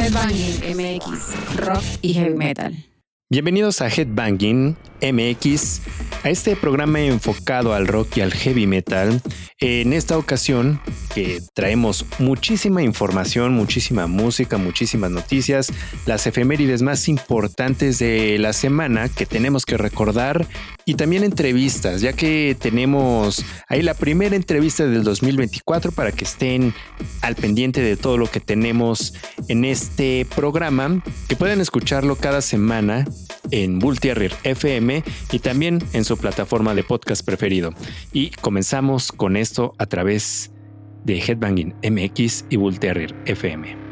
Headbanging MX, rock y heavy metal. Bienvenidos a Headbanging MX, a este programa enfocado al rock y al heavy metal. En esta ocasión que traemos muchísima información, muchísima música, muchísimas noticias, las efemérides más importantes de la semana que tenemos que recordar y también entrevistas, ya que tenemos ahí la primera entrevista del 2024 para que estén al pendiente de todo lo que tenemos en este programa, que pueden escucharlo cada semana en Bull FM y también en su plataforma de podcast preferido. Y comenzamos con esto a través de Headbanging MX y Bull FM.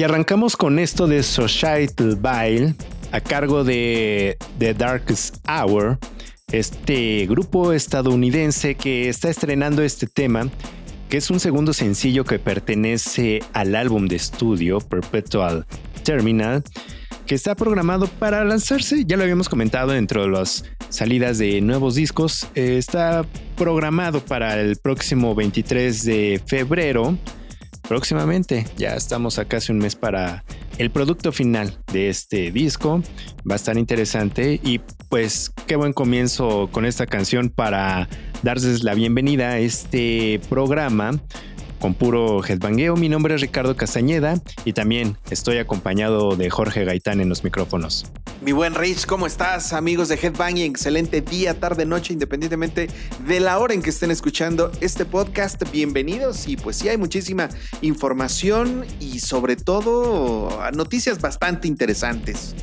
Y arrancamos con esto de Societal Bile a cargo de The Darkest Hour, este grupo estadounidense que está estrenando este tema, que es un segundo sencillo que pertenece al álbum de estudio Perpetual Terminal, que está programado para lanzarse, ya lo habíamos comentado dentro de las salidas de nuevos discos, eh, está programado para el próximo 23 de febrero próximamente. Ya estamos a casi un mes para el producto final de este disco. Va a estar interesante y pues qué buen comienzo con esta canción para darles la bienvenida a este programa con puro headbangueo. Mi nombre es Ricardo Castañeda y también estoy acompañado de Jorge Gaitán en los micrófonos. Mi buen Rich, ¿cómo estás? Amigos de Headbanging, excelente día, tarde, noche, independientemente de la hora en que estén escuchando este podcast. Bienvenidos y pues sí hay muchísima información y sobre todo noticias bastante interesantes.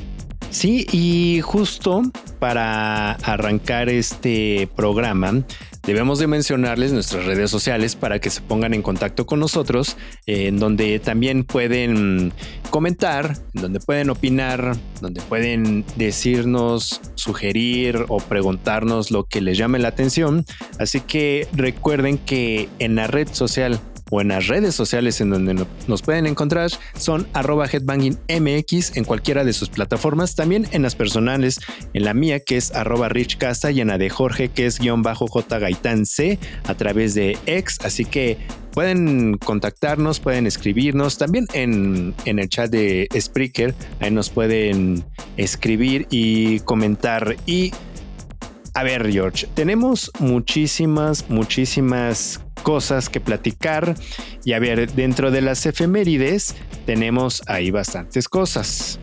Sí, y justo para arrancar este programa, debemos de mencionarles nuestras redes sociales para que se pongan en contacto con nosotros, en donde también pueden comentar, en donde pueden opinar, donde pueden decirnos, sugerir o preguntarnos lo que les llame la atención. Así que recuerden que en la red social o en las redes sociales en donde nos pueden encontrar. Son arroba headbangingmx en cualquiera de sus plataformas, también en las personales, en la mía que es arroba richcasta y en la de Jorge que es guion bajo J Gaitán C a través de X, así que pueden contactarnos, pueden escribirnos, también en, en el chat de Spreaker, ahí nos pueden escribir y comentar. Y a ver, George, tenemos muchísimas, muchísimas cosas que platicar. Y a ver, dentro de las efemérides tenemos ahí bastantes cosas.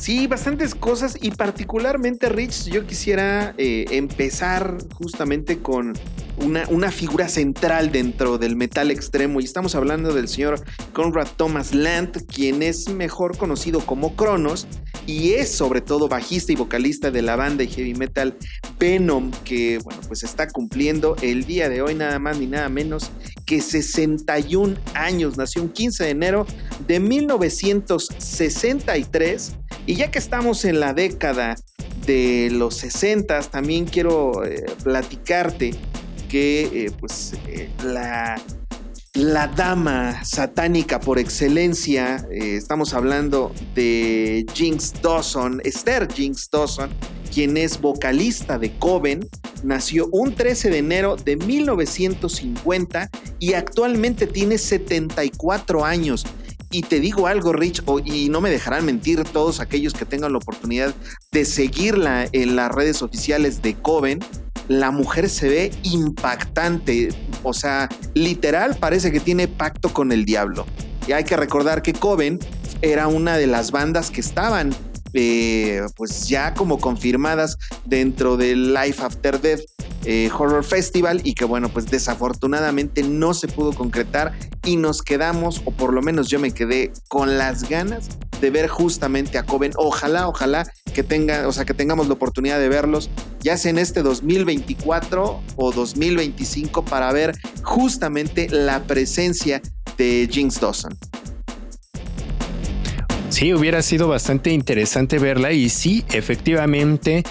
Sí, bastantes cosas y particularmente, Rich, yo quisiera eh, empezar justamente con una, figura central dentro del metal extremo y estamos hablando del señor Conrad Thomas Land, quien es mejor conocido como Cronos y es sobre todo bajista y vocalista de la banda de heavy metal Venom, que bueno, pues está cumpliendo el día de hoy nada más ni nada menos que 61 años. Nació un 15 de enero de 1963 y ya que estamos en la década de los 60, también quiero eh, platicarte que eh, pues eh, la la dama satánica por excelencia, estamos hablando de Jinx Dawson, Esther Jinx Dawson, quien es vocalista de Coven, nació un 13 de enero de 1950 y actualmente tiene 74 años. Y te digo algo, Rich, y no me dejarán mentir todos aquellos que tengan la oportunidad de seguirla en las redes oficiales de Coven la mujer se ve impactante. O sea, literal parece que tiene pacto con el diablo. Y hay que recordar que Coven era una de las bandas que estaban eh, pues ya como confirmadas dentro del Life After Death eh, Horror Festival y que bueno pues desafortunadamente no se pudo concretar y nos quedamos o por lo menos yo me quedé con las ganas de ver justamente a Coven ojalá ojalá que tenga o sea que tengamos la oportunidad de verlos ya sea en este 2024 o 2025 para ver justamente la presencia de Jinx Dawson. Sí, hubiera sido bastante interesante verla y sí, efectivamente,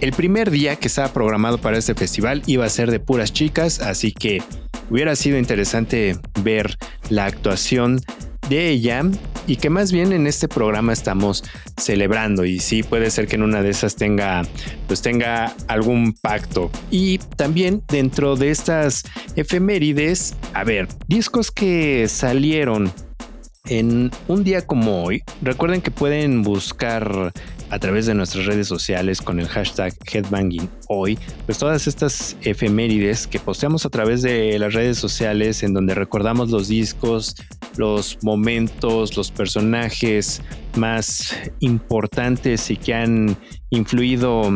el primer día que estaba programado para este festival iba a ser de puras chicas, así que hubiera sido interesante ver la actuación de ella y que más bien en este programa estamos celebrando y sí puede ser que en una de esas tenga pues tenga algún pacto. Y también dentro de estas efemérides a ver discos que salieron en un día como hoy, recuerden que pueden buscar a través de nuestras redes sociales con el hashtag Headbanging hoy, pues todas estas efemérides que posteamos a través de las redes sociales en donde recordamos los discos, los momentos, los personajes más importantes y que han influido,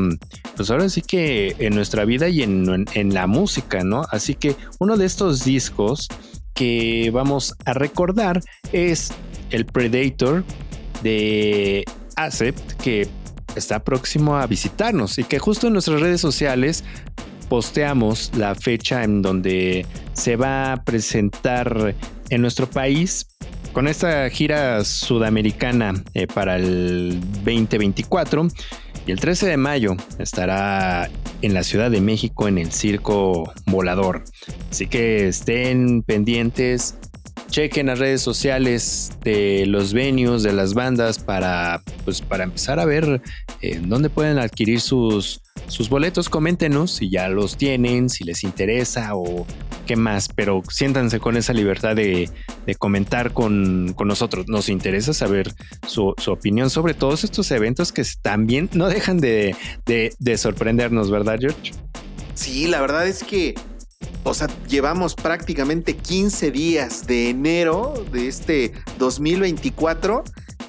pues ahora sí que en nuestra vida y en, en la música, ¿no? Así que uno de estos discos que vamos a recordar es el Predator de Acept que está próximo a visitarnos y que justo en nuestras redes sociales posteamos la fecha en donde se va a presentar en nuestro país con esta gira sudamericana eh, para el 2024 y el 13 de mayo estará en la Ciudad de México en el Circo Volador. Así que estén pendientes, chequen las redes sociales de los venues, de las bandas para, pues, para empezar a ver eh, dónde pueden adquirir sus, sus boletos. Coméntenos si ya los tienen, si les interesa o qué más, pero siéntanse con esa libertad de, comentar con, nosotros. Nos interesa saber su, opinión sobre todos estos eventos que también no dejan de, de sorprendernos, ¿verdad, George? Sí, la verdad es que o sea, llevamos prácticamente 15 días de enero de este 2024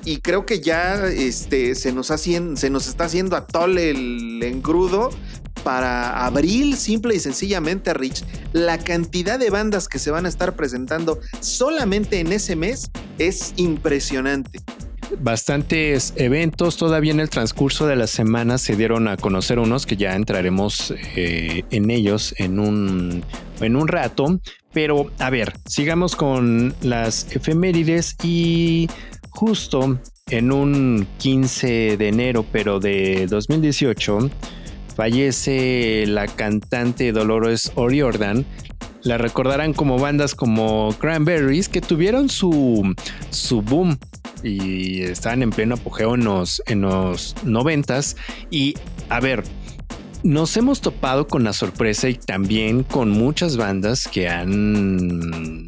y creo que ya este, se, nos se nos está haciendo atole el engrudo para abril, simple y sencillamente, Rich. La cantidad de bandas que se van a estar presentando solamente en ese mes es impresionante. bastantes eventos. Todavía en el transcurso de la semana se dieron a conocer unos que ya entraremos eh, en ellos en un, en un rato. Pero a ver, sigamos con las efemérides y justo en un 15 de enero, pero de 2018, fallece la cantante Dolores O'Riordan. La recordarán como bandas como Cranberries que tuvieron su, su boom y estaban en pleno apogeo en los, en los 90 Y a ver, nos hemos topado con la sorpresa y también con muchas bandas que han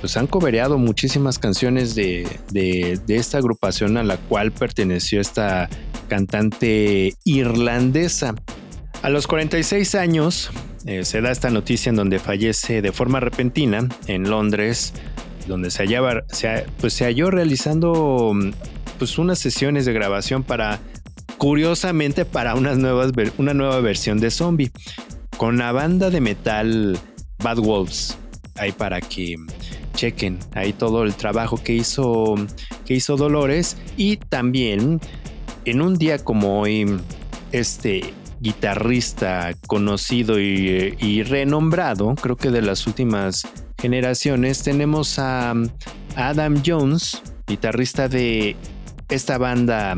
pues han cobereado muchísimas canciones de, de, esta agrupación a la cual perteneció esta cantante irlandesa. A los 46 años eh, se da esta noticia en donde fallece de forma repentina en Londres, donde se hallaba, pues se halló realizando pues unas sesiones de grabación para curiosamente para unas nuevas, una nueva versión de Zombie con la banda de metal Bad Wolves. Ahí para que chequen ahí todo el trabajo que hizo, que hizo Dolores. Y también en un día como hoy este guitarrista conocido y, y renombrado, creo que de las últimas generaciones, tenemos a Adam Jones, guitarrista de esta banda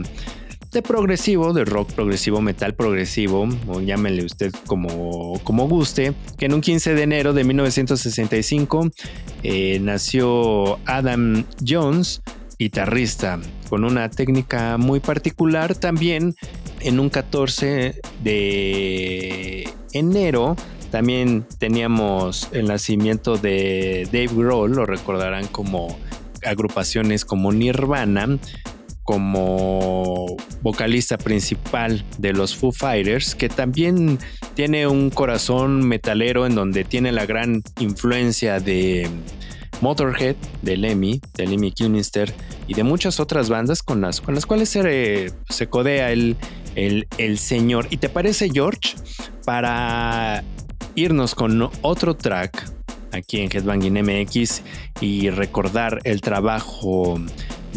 de progresivo, de rock progresivo, metal progresivo, o llámenle usted como, como guste, que en un 15 de enero de 1965 eh, nació Adam Jones, guitarrista, con una técnica muy particular. También en un 14 de enero también teníamos el nacimiento de Dave Grohl, lo recordarán como agrupaciones como Nirvana, como vocalista principal de los Foo Fighters, que también tiene un corazón metalero en donde tiene la gran influencia de Motorhead, de Lemmy, de Lemmy Kilmister y de muchas otras bandas con las, con las cuales se, se codea el, el, el señor. ¿Y te parece, George? Para irnos con otro track aquí en Headbanging MX y recordar el trabajo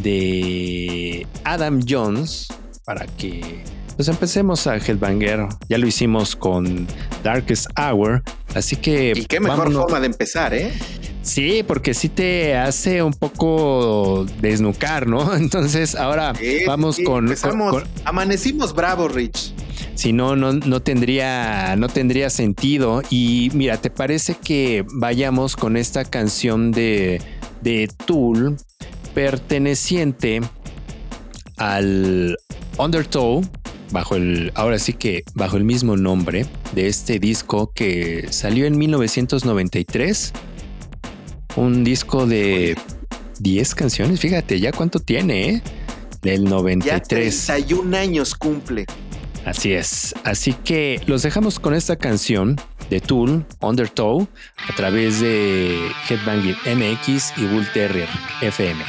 de Adam Jones para que pues empecemos a Headbanger. Ya lo hicimos con Darkest Hour, así que... Y qué mejor forma de empezar, ¿eh? Sí, porque sí te hace un poco desnucar, ¿no? Entonces ahora vamos con, Amanecimos bravos, Rich. Si no, no, no tendría, no tendría sentido. Y mira, ¿te parece que vayamos con esta canción de, de Tool? Perteneciente al Undertow, bajo el, ahora sí que bajo el mismo nombre de este disco que salió en 1993. Un disco de 10 canciones, fíjate ya cuánto tiene, ¿eh? Del 93. Ya 31 años cumple. Así es. Así que los dejamos con esta canción de Tool, Undertow, a través de Headbanging MX y Bull Terrier FM.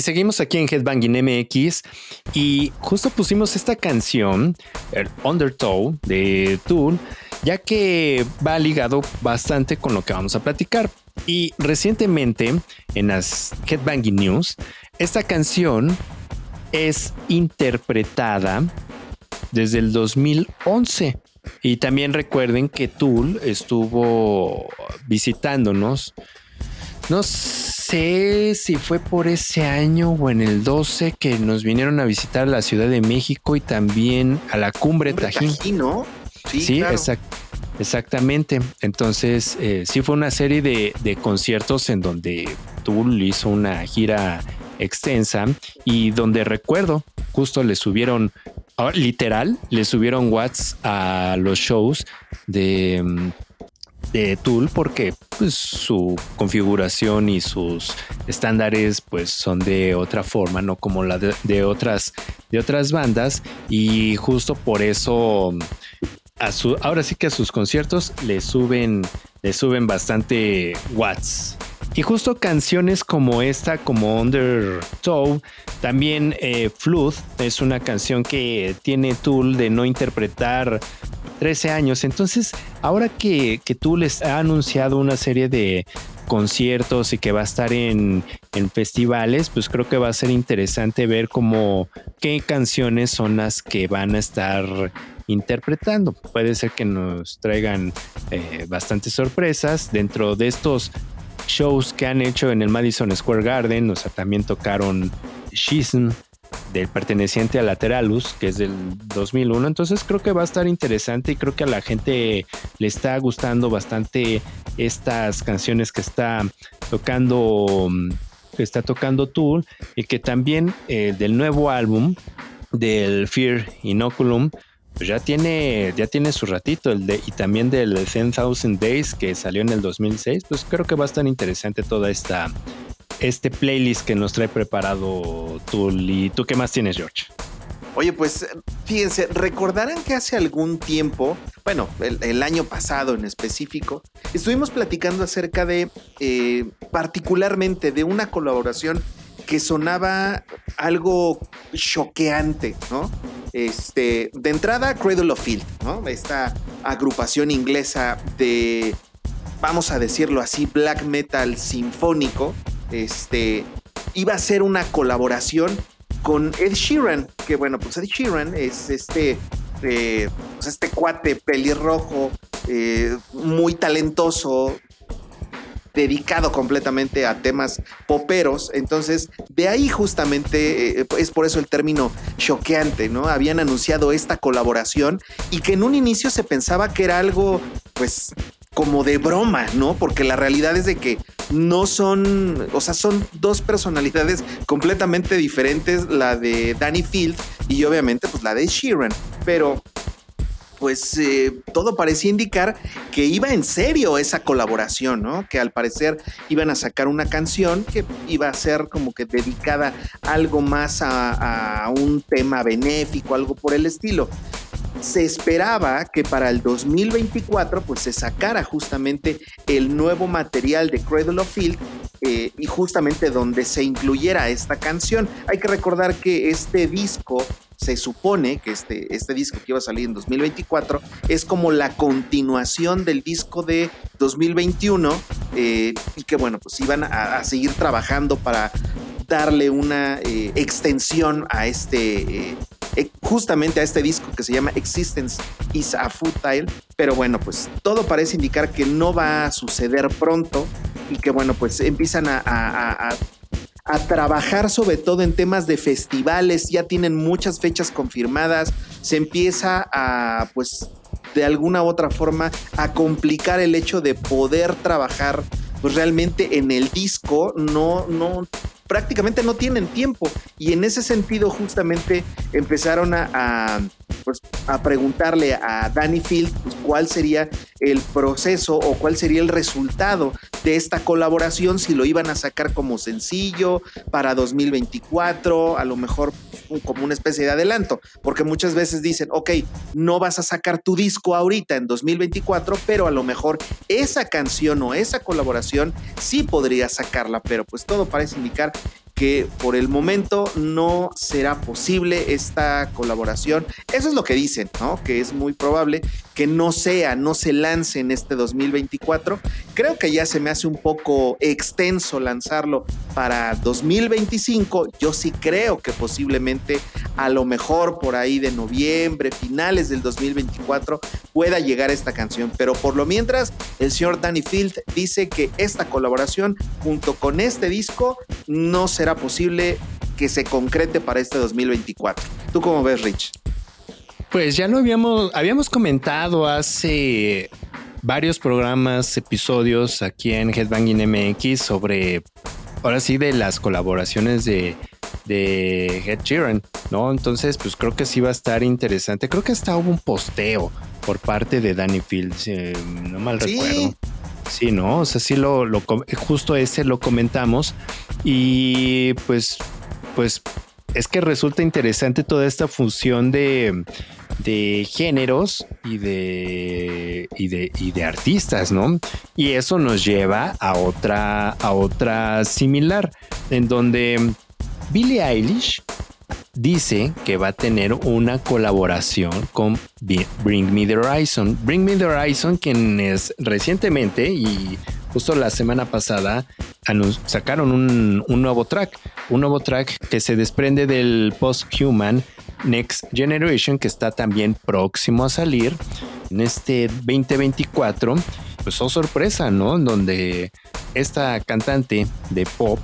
Y seguimos aquí en Headbanging MX y justo pusimos esta canción, el Undertow de Tool, ya que va ligado bastante con lo que vamos a platicar. Y recientemente en las Headbanging News, esta canción es interpretada desde el 2011. Y también recuerden que Tool estuvo visitándonos. No sé si fue por ese año o en el 12 que nos vinieron a visitar la Ciudad de México y también a la Cumbre, Tajín. ¿no? Sí, exactamente. Entonces, eh, sí fue una serie de, de conciertos en donde Tool hizo una gira extensa y donde recuerdo justo le subieron ah, literal le subieron watts a los shows de de Tool porque pues, su configuración y sus estándares pues son de otra forma, no como la de, otras de otras bandas y justo por eso a su, ahora sí que a sus conciertos le suben le suben bastante watts. Y justo canciones como esta, como Undertow, también eh, Flood es una canción que tiene Tool de no interpretar 13 años. Entonces, ahora que, que Tool ha anunciado una serie de conciertos y que va a estar en, en, festivales, pues creo que va a ser interesante ver cómo qué canciones son las que van a estar interpretando. Puede ser que nos traigan eh, bastantes sorpresas dentro de estos shows que han hecho en el Madison Square Garden, o sea, también tocaron Schism del perteneciente a Lateralus, que es del 2001. Entonces creo que va a estar interesante y creo que a la gente le está gustando bastante estas canciones que está tocando que está tocando Tool y que también eh, del nuevo álbum del Fear Inoculum pues ya tiene, ya tiene su ratito, el de, y también del 10,000 Days que salió en el 2006, pues creo que va a estar interesante toda esta, este playlist que nos trae preparado. ¿Y tú qué más tienes, George? Oye, pues fíjense, recordarán que hace algún tiempo, bueno, el, año pasado en específico, estuvimos platicando acerca de, eh, particularmente de una colaboración que sonaba algo choqueante, ¿no? Este, de entrada, Cradle of Field, ¿no? Esta agrupación inglesa de, vamos a decirlo así, black metal sinfónico, este, iba a ser una colaboración con Ed Sheeran, que bueno, pues Ed Sheeran es este, eh, pues este cuate pelirrojo, eh, muy talentoso, dedicado completamente a temas poperos. Entonces, de ahí justamente eh, es por eso el término choqueante, ¿no? Habían anunciado esta colaboración y que en un inicio se pensaba que era algo, pues, como de broma, ¿no? Porque la realidad es de que no son, o sea, son dos personalidades completamente diferentes, la de Danny Field y obviamente pues la de Sheeran, pero pues eh, todo parecía indicar que iba en serio esa colaboración, ¿no? Que al parecer iban a sacar una canción que iba a ser como que dedicada algo más a, a un tema benéfico, algo por el estilo se esperaba que para el 2024 pues se sacara justamente el nuevo material de Cradle of Field eh, y justamente donde se incluyera esta canción. Hay que recordar que este disco se supone que este, este disco que iba a salir en 2024 es como la continuación del disco de 2021 eh, y que bueno, pues iban a, seguir trabajando para darle una eh, extensión a este eh, justamente a este disco que se llama Existence is a Futile. Pero bueno, pues todo parece indicar que no va a suceder pronto y que bueno, pues empiezan a, a, trabajar sobre todo en temas de festivales, ya tienen muchas fechas confirmadas, se empieza a pues de alguna u otra forma a complicar el hecho de poder trabajar pues realmente en el disco, no, no, prácticamente no tienen tiempo. Y en ese sentido, justamente empezaron a, pues, a preguntarle a Danny Field pues, cuál sería el proceso o cuál sería el resultado de esta colaboración, si lo iban a sacar como sencillo para 2024, a lo mejor como una especie de adelanto, porque muchas veces dicen, ok, no vas a sacar tu disco ahorita en 2024, pero a lo mejor esa canción o esa colaboración sí podría sacarla, pero pues todo parece indicar que por el momento no será posible esta colaboración. Eso es lo que dicen, ¿no? Que es muy probable que no sea, no se lance en este 2024. Creo que ya se me hace un poco extenso lanzarlo para 2025. Yo sí creo que posiblemente a lo mejor por ahí de noviembre, finales del 2024 pueda llegar esta canción. Pero por lo mientras, el señor Danny Field dice que esta colaboración junto con este disco no será posible que se concrete para este 2024. ¿Tú cómo ves, Rich? Pues ya lo habíamos, habíamos comentado hace varios programas, episodios aquí en Headbanging MX sobre, ahora sí, de las colaboraciones de, de Head Sheeran, ¿no? Entonces, pues creo que sí va a estar interesante. Creo que hasta hubo un posteo por parte de Danny Fields, no mal recuerdo. Sí, ¿no? O sea, sí lo, justo ese lo comentamos y pues, pues es que resulta interesante toda esta función de, de géneros y de, y de, y de artistas, ¿no? Y eso nos lleva a otra, a otra similar, en donde Billie Eilish dice que va a tener una colaboración con Bring Me the Horizon. Bring Me the Horizon, quienes recientemente y justo la semana pasada sacaron un, nuevo track, un nuevo track que se desprende del Post-Human Next Generation, que está también próximo a salir en este 2024. Pues oh sorpresa, ¿no? Donde esta cantante de pop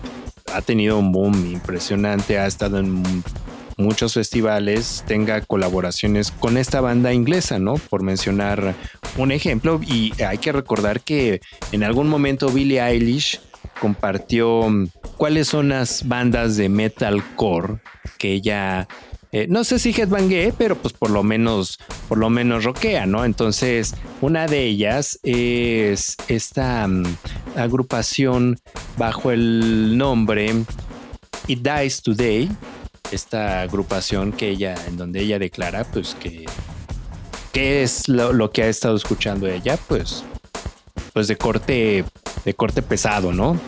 ha tenido un boom impresionante, ha estado en muchos festivales, tenga colaboraciones con esta banda inglesa, ¿no? Por mencionar un ejemplo. Y hay que recordar que en algún momento Billie Eilish compartió cuáles son las bandas de metalcore que ella eh, no sé si headbangé, pero pues por lo menos, por lo menos rockea, ¿no? Entonces, una de ellas es esta mm, agrupación bajo el nombre It Dies Today, esta agrupación que ella, en donde ella declara, pues que, ¿qué es lo, que ha estado escuchando ella? Pues, pues de corte, de corte pesado, ¿no?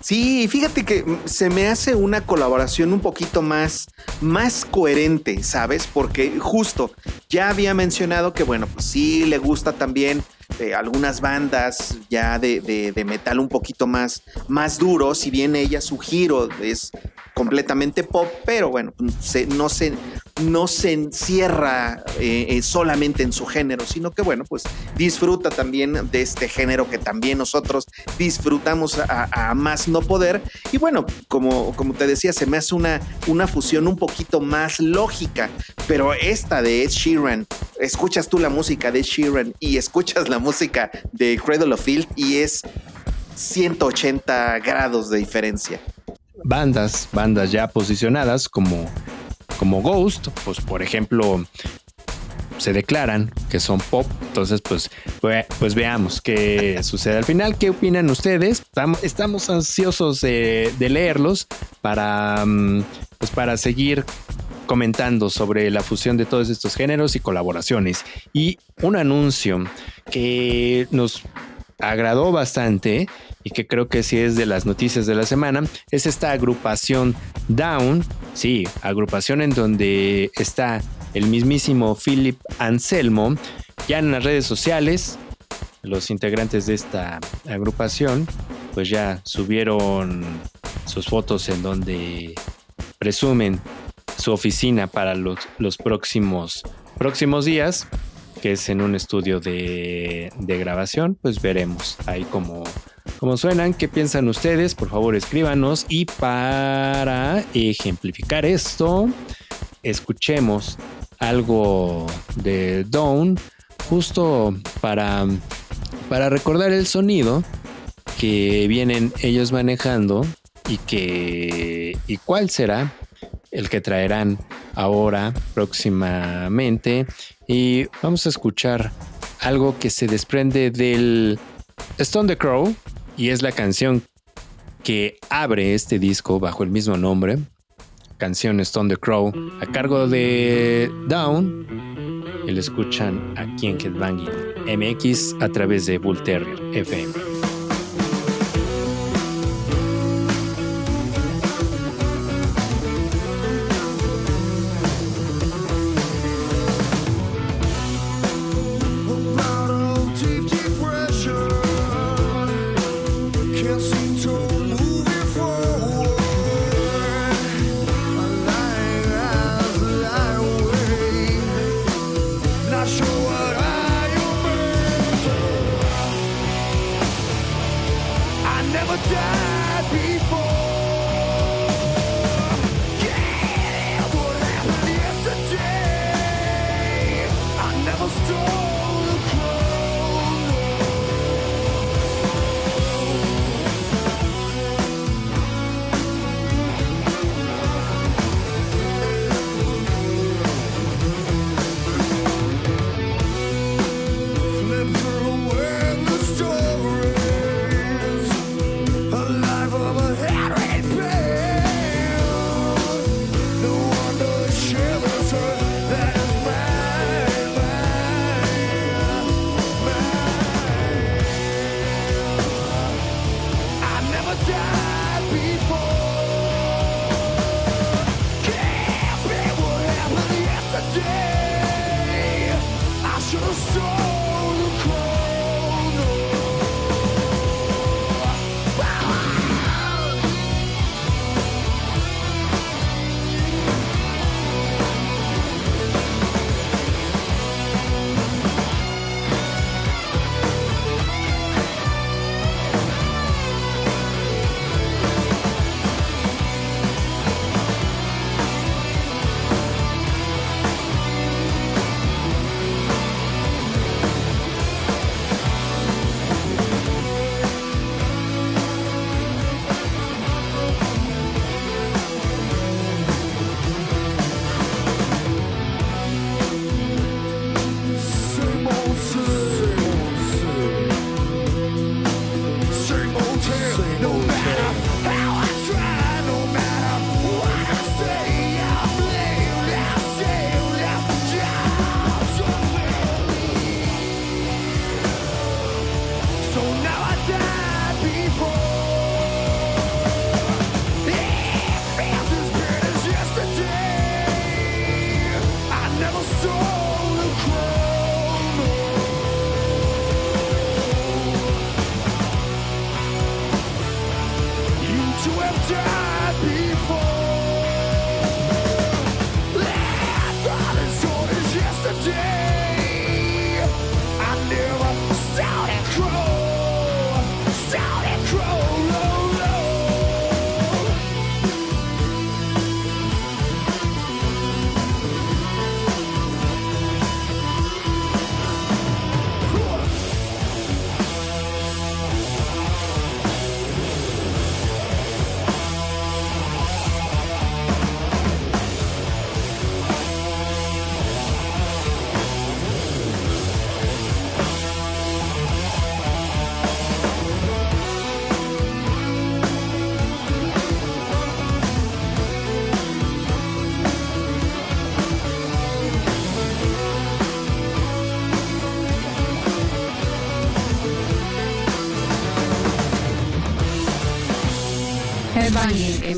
Sí, fíjate que se me hace una colaboración un poquito más, más coherente, ¿sabes? Porque justo ya había mencionado que, bueno, pues sí le gusta también eh, algunas bandas ya de, de, metal un poquito más, más duro, si bien ella su giro es completamente pop, pero bueno, no, se, no se encierra eh, eh, solamente en su género, sino que bueno, pues disfruta también de este género que también nosotros disfrutamos a, más no poder. Y bueno, como, como te decía, se me hace una, una fusión un poquito más lógica, pero esta de Ed Sheeran, escuchas tú la música de Ed Sheeran y escuchas la música de Cradle of Field y es 180 grados de diferencia bandas, bandas ya posicionadas como, como Ghost, pues por ejemplo, se declaran que son pop. Entonces, pues, pues veamos qué sucede al final. ¿Qué opinan ustedes? Estamos ansiosos de, leerlos para, mm, pues para seguir comentando sobre la fusión de todos estos géneros y colaboraciones. Y un anuncio que nos agradó bastante y que creo que sí es de las noticias de la semana, es esta agrupación Down, sí, agrupación en donde está el mismísimo Philip Anselmo, ya en las redes sociales, los integrantes de esta agrupación, pues ya subieron sus fotos en donde presumen su oficina para los, los próximos, próximos días que es en un estudio de, grabación, pues veremos ahí cómo, cómo suenan, qué piensan ustedes, por favor escríbanos. Y para ejemplificar esto, escuchemos algo de Dawn justo para, para recordar el sonido que vienen ellos manejando y que y cuál será el que traerán ahora próximamente. Y vamos a escuchar algo que se desprende del Stone the Crow y es la canción que abre este disco bajo el mismo nombre canción Stone the Crow a cargo de Down. Y lo escuchan aquí en Headbanging MX a través de Bull Terrier FM.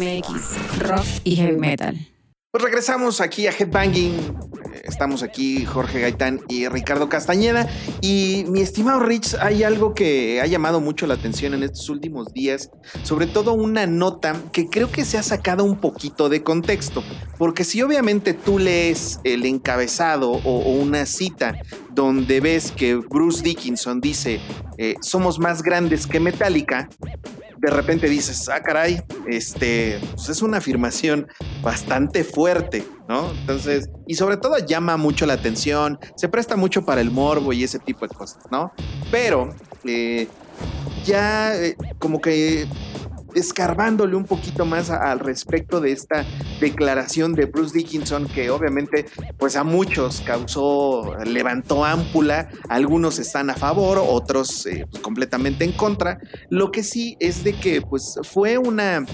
MX, rock y heavy metal. Pues regresamos aquí a Headbanging. Estamos aquí Jorge Gaitán y Ricardo Castañeda. Y mi estimado Rich, hay algo que ha llamado mucho la atención en estos últimos días, sobre todo una nota que creo que se ha sacado un poquito de contexto, porque si obviamente tú lees el encabezado o, una cita donde ves que Bruce Dickinson dice, eh, somos más grandes que Metallica, de repente dices, ah, caray, este, pues es una afirmación bastante fuerte, ¿no? Entonces, y sobre todo llama mucho la atención, se presta mucho para el morbo y ese tipo de cosas, ¿no? Pero eh, ya eh, como que escarbándole un poquito más al respecto de esta declaración de Bruce Dickinson que obviamente pues a muchos causó, levantó ámpula, algunos están a favor, otros eh, pues, completamente en contra. Lo que sí es de que pues fue una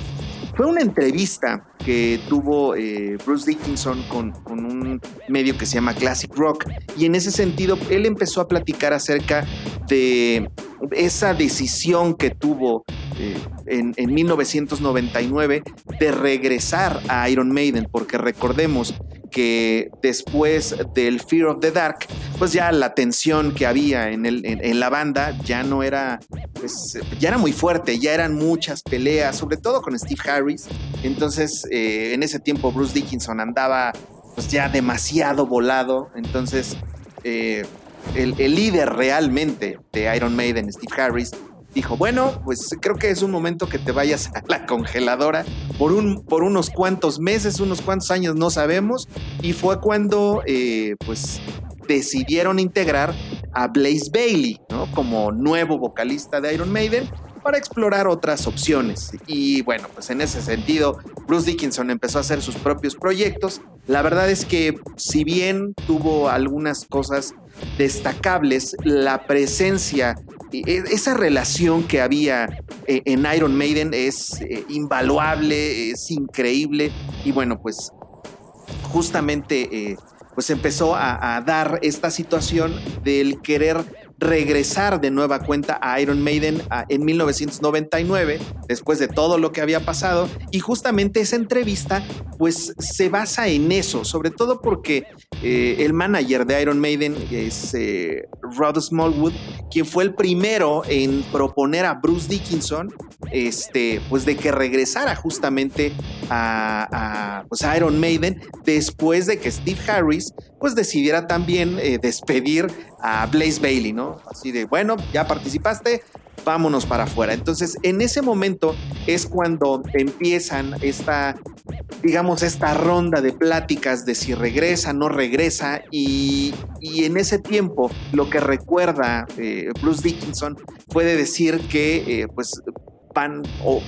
fue una entrevista que tuvo eh, Bruce Dickinson con, un medio que se llama Classic Rock. Y en ese sentido él empezó a platicar acerca de esa decisión que tuvo eh, en, 1999 de regresar a Iron Maiden, porque recordemos que después del Fear of the Dark, pues ya la tensión que había en, el, en, la banda ya no era, pues ya era muy fuerte, ya eran muchas peleas, sobre todo con Steve Harris. Entonces, eh, en ese tiempo Bruce Dickinson andaba pues ya demasiado volado, entonces... Eh, el, líder realmente de Iron Maiden, Steve Harris, dijo, bueno, pues creo que es un momento que te vayas a la congeladora por, un, por unos cuantos meses, unos cuantos años, no sabemos. Y fue cuando, eh, pues, decidieron integrar a Blaze Bailey. Como nuevo vocalista de Iron Maiden para explorar otras opciones. Y bueno, pues en ese sentido, Bruce Dickinson empezó a hacer sus propios proyectos. La verdad es que si bien tuvo algunas cosas destacables, la presencia, esa relación que había eh, en Iron Maiden es eh, invaluable, es increíble. Y bueno, pues justamente eh, pues empezó a, a dar esta situación del querer regresar de nueva cuenta a Iron Maiden en 1999, después de todo lo que había pasado. Y justamente esa entrevista, pues se basa en eso, sobre todo porque eh, el manager de Iron Maiden es eh, Rod Smallwood, quien fue el primero en proponer a Bruce Dickinson, este, pues de que regresara justamente a, pues, Iron Maiden después de que Steve Harris pues decidiera también eh, despedir a Blaze Bailey, ¿no? Así de, bueno, ya participaste, vámonos para afuera. Entonces, en ese momento es cuando empiezan esta, digamos, esta ronda de pláticas de si regresa, no regresa, y, en ese tiempo lo que recuerda eh, Bruce Dickinson fue de decir que, eh, pues, van, o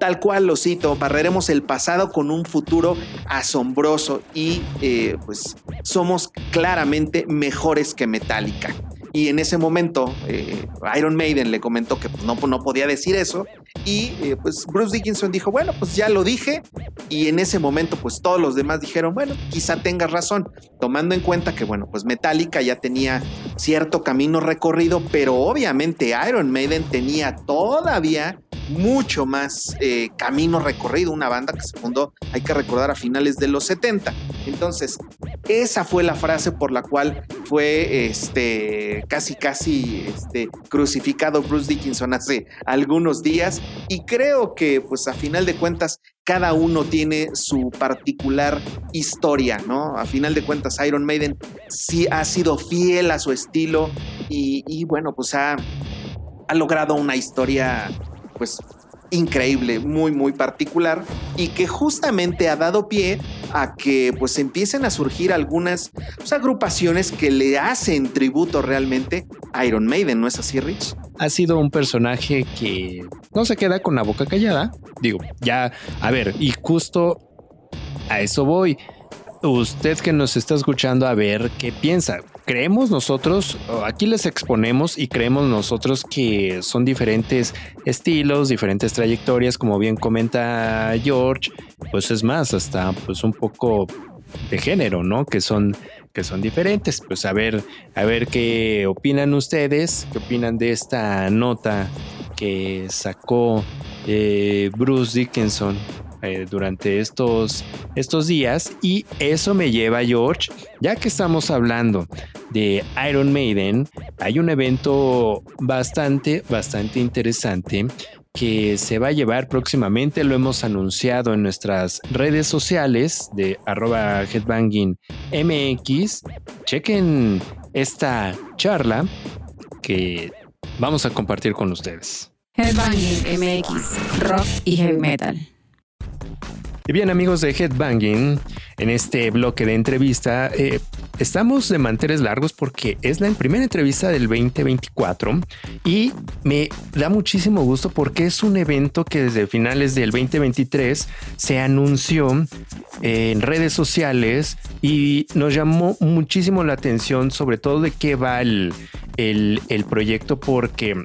Tal cual lo cito, barreremos el pasado con un futuro asombroso y eh, pues somos claramente mejores que Metallica. Y en ese momento eh, Iron Maiden le comentó que pues, no, no podía decir eso y eh, pues Bruce Dickinson dijo, bueno, pues ya lo dije y en ese momento pues todos los demás dijeron, bueno, quizá tengas razón, tomando en cuenta que bueno, pues Metallica ya tenía cierto camino recorrido, pero obviamente Iron Maiden tenía todavía mucho más eh, camino recorrido, una banda que se fundó, hay que recordar, a finales de los 70. Entonces, esa fue la frase por la cual fue este, casi, casi este, crucificado Bruce Dickinson hace algunos días. Y creo que, pues, a final de cuentas, cada uno tiene su particular historia, ¿no? A final de cuentas, Iron Maiden sí ha sido fiel a su estilo y, y bueno, pues ha, ha logrado una historia pues increíble, muy, muy particular y que justamente ha dado pie a que pues empiecen a surgir algunas pues, agrupaciones que le hacen tributo realmente a Iron Maiden, ¿no es así, Rich? Ha sido un personaje que no se queda con la boca callada. Digo, ya, a ver, y justo a eso voy. Usted que nos está escuchando, a ver qué piensa creemos nosotros, aquí les exponemos y creemos nosotros que son diferentes estilos, diferentes trayectorias, como bien comenta George, pues es más, hasta pues un poco de género, ¿no? Que son que son diferentes. Pues a ver, a ver qué opinan ustedes, qué opinan de esta nota que sacó eh, Bruce Dickinson eh, durante estos, estos días y eso me lleva, George, ya que estamos hablando de Iron Maiden, hay un evento bastante, bastante interesante que se va a llevar próximamente, lo hemos anunciado en nuestras redes sociales de arroba headbanging MX. Chequen esta charla que vamos a compartir con ustedes. Headbanging MX, rock y heavy metal. Y bien amigos de Headbanging, en este bloque de entrevista eh, estamos de manteles largos porque es la primera entrevista del 2024 y me da muchísimo gusto porque es un evento que desde finales del 2023 se anunció en redes sociales y nos llamó muchísimo la atención sobre todo de qué va el, el proyecto porque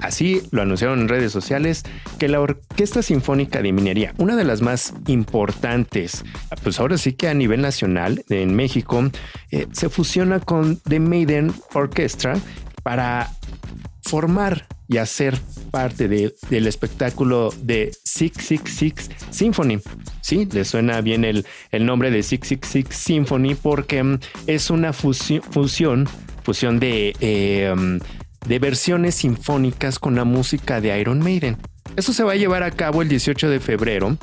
así lo anunciaron en redes sociales, que la Orquesta Sinfónica de Minería, una de las más importantes, pues ahora sí que a nivel nacional en México, eh, se fusiona con The Maiden Orchestra para formar y hacer parte del espectáculo de 666 Symphony. Sí, le suena bien el, el nombre de 666 Symphony porque mm, es una fusión, fusión, de, eh, mm, de versiones sinfónicas con la música de Iron Maiden. Eso se va a llevar a cabo el 18 de febrero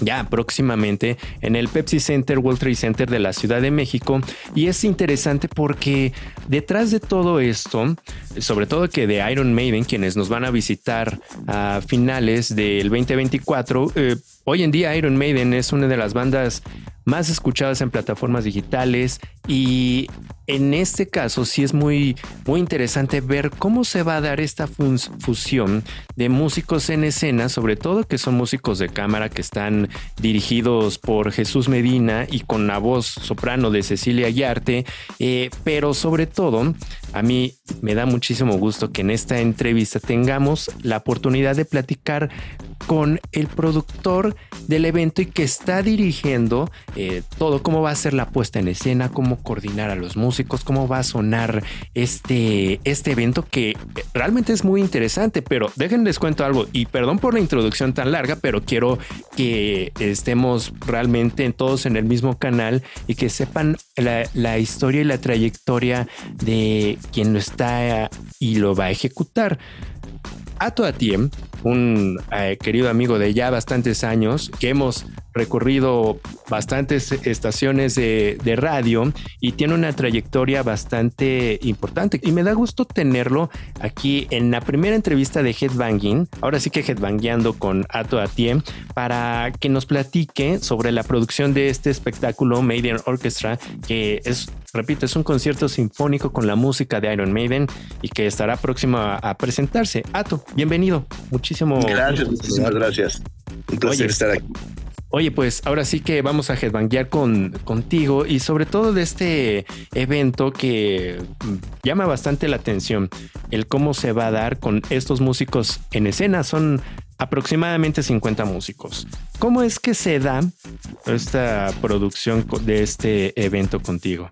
ya próximamente en el Pepsi Center, World Trade Center de la Ciudad de México. Y es interesante porque detrás de todo esto, sobre todo que de Iron Maiden, quienes nos van a visitar a finales del 2024, eh, hoy en día Iron Maiden es una de las bandas más escuchadas en plataformas digitales y en este caso sí es muy, muy interesante ver cómo se va a dar esta fusión de músicos en escena, sobre todo que son músicos de cámara que están dirigidos por Jesús Medina y con la voz soprano de Cecilia Yarte, eh, pero sobre todo a mí me da muchísimo gusto que en esta entrevista tengamos la oportunidad de platicar con el productor del evento y que está dirigiendo eh, todo, cómo va a ser la puesta en escena, cómo coordinar a los músicos, cómo va a sonar este, este evento que realmente es muy interesante, pero déjenles cuento algo y perdón por la introducción tan larga, pero quiero que estemos realmente todos en el mismo canal y que sepan la, la historia y la trayectoria de quien lo está y lo va a ejecutar. Ato Atiem, un eh, querido amigo de ya bastantes años, que hemos recorrido bastantes estaciones de, radio y tiene una trayectoria bastante importante. Y me da gusto tenerlo aquí en la primera entrevista de Headbanging, ahora sí que Headbangueando con Ato Atiem, para que nos platique sobre la producción de este espectáculo Maiden Orchestra, que es repito, es un concierto sinfónico con la música de Iron Maiden y que estará próximo a, presentarse. Ato, bienvenido. Muchísimo. Gracias, muchísimas gracias. Un placer estar aquí. Oye, pues ahora sí que vamos a headbanguear con, contigo y sobre todo de este evento que llama bastante la atención, el cómo se va a dar con estos músicos en escena. Son aproximadamente 50 músicos. ¿Cómo es que se da esta producción de este evento contigo?